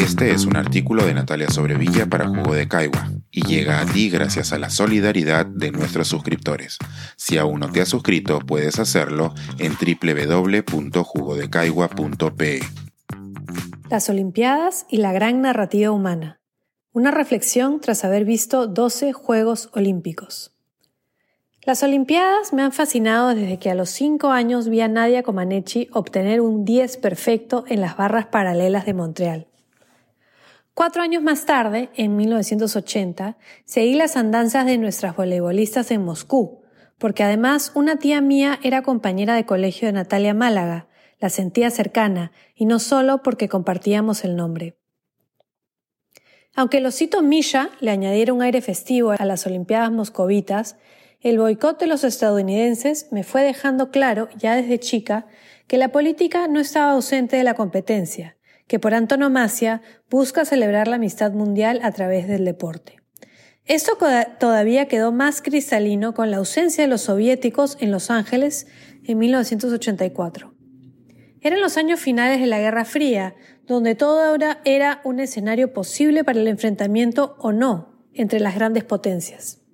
Este es un artículo de Natalia Sobrevilla para Jugo de Caigua y llega a ti gracias a la solidaridad de nuestros suscriptores. Si aún no te has suscrito, puedes hacerlo en www.jugodecaigua.pe. Las Olimpiadas y la gran narrativa humana. Una reflexión tras haber visto 12 Juegos Olímpicos. Las Olimpiadas me han fascinado desde que a los 5 años vi a Nadia Comaneci obtener un 10 perfecto en las barras paralelas de Montreal. Cuatro años más tarde, en 1980, seguí las andanzas de nuestras voleibolistas en Moscú, porque además una tía mía era compañera de colegio de Natalia Málaga, la sentía cercana, y no solo porque compartíamos el nombre. Aunque el osito Misha le añadiera un aire festivo a las Olimpiadas moscovitas, el boicot de los estadounidenses me fue dejando claro, ya desde chica, que la política no estaba ausente de la competencia, que por antonomasia busca celebrar la amistad mundial a través del deporte. Esto todavía quedó más cristalino con la ausencia de los soviéticos en Los Ángeles en 1984. Eran los años finales de la Guerra Fría, donde todo era un escenario posible para el enfrentamiento o no entre las grandes potencias.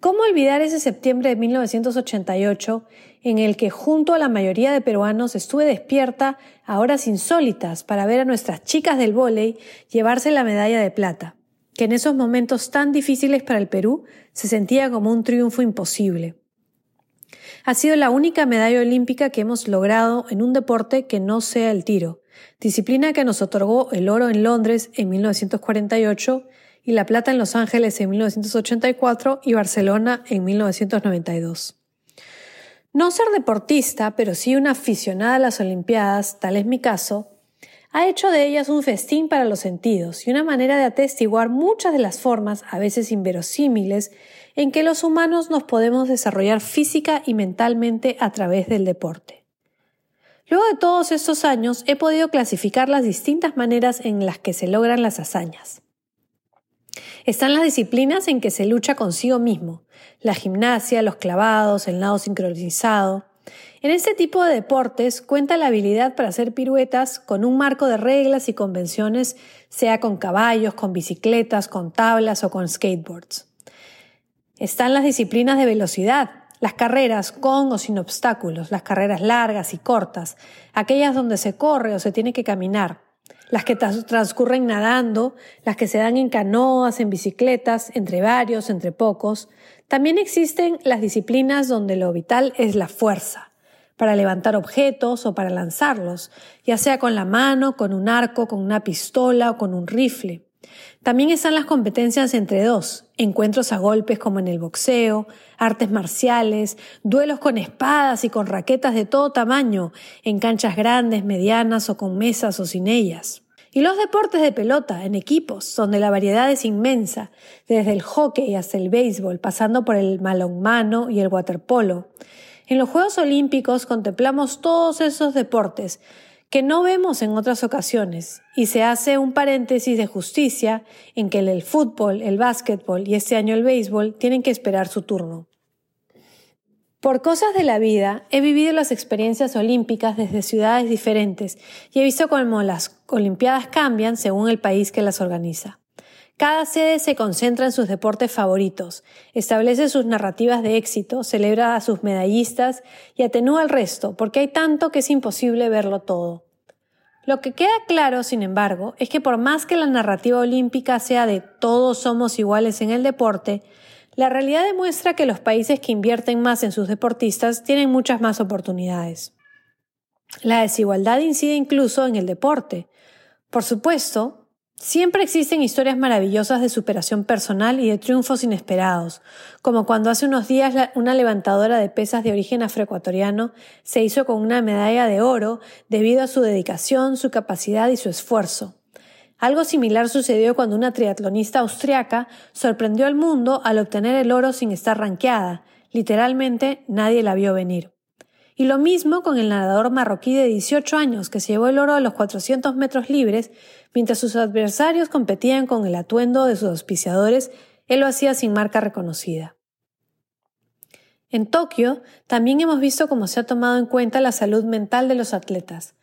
¿Cómo olvidar ese septiembre de 1988 en el que junto a la mayoría de peruanos estuve despierta a horas insólitas para ver a nuestras chicas del vóley llevarse la medalla de plata, que en esos momentos tan difíciles para el Perú se sentía como un triunfo imposible? Ha sido la única medalla olímpica que hemos logrado en un deporte que no sea el tiro, disciplina que nos otorgó el oro en Londres en 1948 y La Plata en Los Ángeles en 1984 y Barcelona en 1992. No ser deportista, pero sí una aficionada a las Olimpiadas, tal es mi caso, ha hecho de ellas un festín para los sentidos y una manera de atestiguar muchas de las formas, a veces inverosímiles, en que los humanos nos podemos desarrollar física y mentalmente a través del deporte. Luego de todos estos años he podido clasificar las distintas maneras en las que se logran las hazañas. Están las disciplinas en que se lucha consigo mismo, la gimnasia, los clavados, el nado sincronizado. En este tipo de deportes cuenta la habilidad para hacer piruetas con un marco de reglas y convenciones, sea con caballos, con bicicletas, con tablas o con skateboards. Están las disciplinas de velocidad, las carreras con o sin obstáculos, las carreras largas y cortas, aquellas donde se corre o se tiene que caminar las que transcurren nadando, las que se dan en canoas, en bicicletas, entre varios, entre pocos. También existen las disciplinas donde lo vital es la fuerza, para levantar objetos o para lanzarlos, ya sea con la mano, con un arco, con una pistola o con un rifle. También están las competencias entre dos, encuentros a golpes como en el boxeo, artes marciales, duelos con espadas y con raquetas de todo tamaño, en canchas grandes, medianas o con mesas o sin ellas. Y los deportes de pelota, en equipos, donde la variedad es inmensa, desde el hockey hasta el béisbol, pasando por el malonmano y el waterpolo. En los Juegos Olímpicos contemplamos todos esos deportes, que no vemos en otras ocasiones, y se hace un paréntesis de justicia en que el fútbol, el básquetbol y este año el béisbol tienen que esperar su turno. Por cosas de la vida, he vivido las experiencias olímpicas desde ciudades diferentes y he visto cómo las Olimpiadas cambian según el país que las organiza. Cada sede se concentra en sus deportes favoritos, establece sus narrativas de éxito, celebra a sus medallistas y atenúa al resto, porque hay tanto que es imposible verlo todo. Lo que queda claro, sin embargo, es que por más que la narrativa olímpica sea de todos somos iguales en el deporte, la realidad demuestra que los países que invierten más en sus deportistas tienen muchas más oportunidades. La desigualdad incide incluso en el deporte. Por supuesto, Siempre existen historias maravillosas de superación personal y de triunfos inesperados, como cuando hace unos días una levantadora de pesas de origen afroecuatoriano se hizo con una medalla de oro debido a su dedicación, su capacidad y su esfuerzo. Algo similar sucedió cuando una triatlonista austriaca sorprendió al mundo al obtener el oro sin estar ranqueada. Literalmente nadie la vio venir. Y lo mismo con el nadador marroquí de 18 años que se llevó el oro a los 400 metros libres, mientras sus adversarios competían con el atuendo de sus auspiciadores, él lo hacía sin marca reconocida. En Tokio también hemos visto cómo se ha tomado en cuenta la salud mental de los atletas.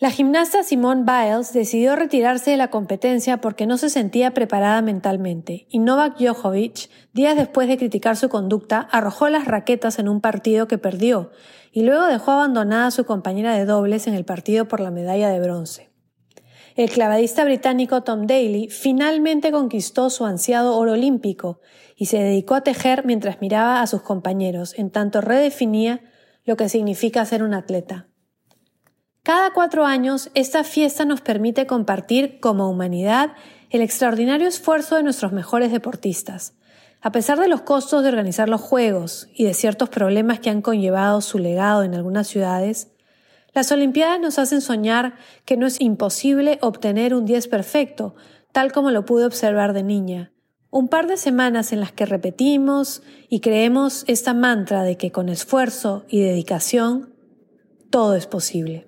La gimnasta Simone Biles decidió retirarse de la competencia porque no se sentía preparada mentalmente y Novak Djokovic, días después de criticar su conducta, arrojó las raquetas en un partido que perdió y luego dejó abandonada a su compañera de dobles en el partido por la medalla de bronce. El clavadista británico Tom Daly finalmente conquistó su ansiado oro olímpico y se dedicó a tejer mientras miraba a sus compañeros, en tanto redefinía lo que significa ser un atleta. Cada cuatro años, esta fiesta nos permite compartir como humanidad el extraordinario esfuerzo de nuestros mejores deportistas. A pesar de los costos de organizar los Juegos y de ciertos problemas que han conllevado su legado en algunas ciudades, las Olimpiadas nos hacen soñar que no es imposible obtener un 10 perfecto, tal como lo pude observar de niña. Un par de semanas en las que repetimos y creemos esta mantra de que con esfuerzo y dedicación todo es posible.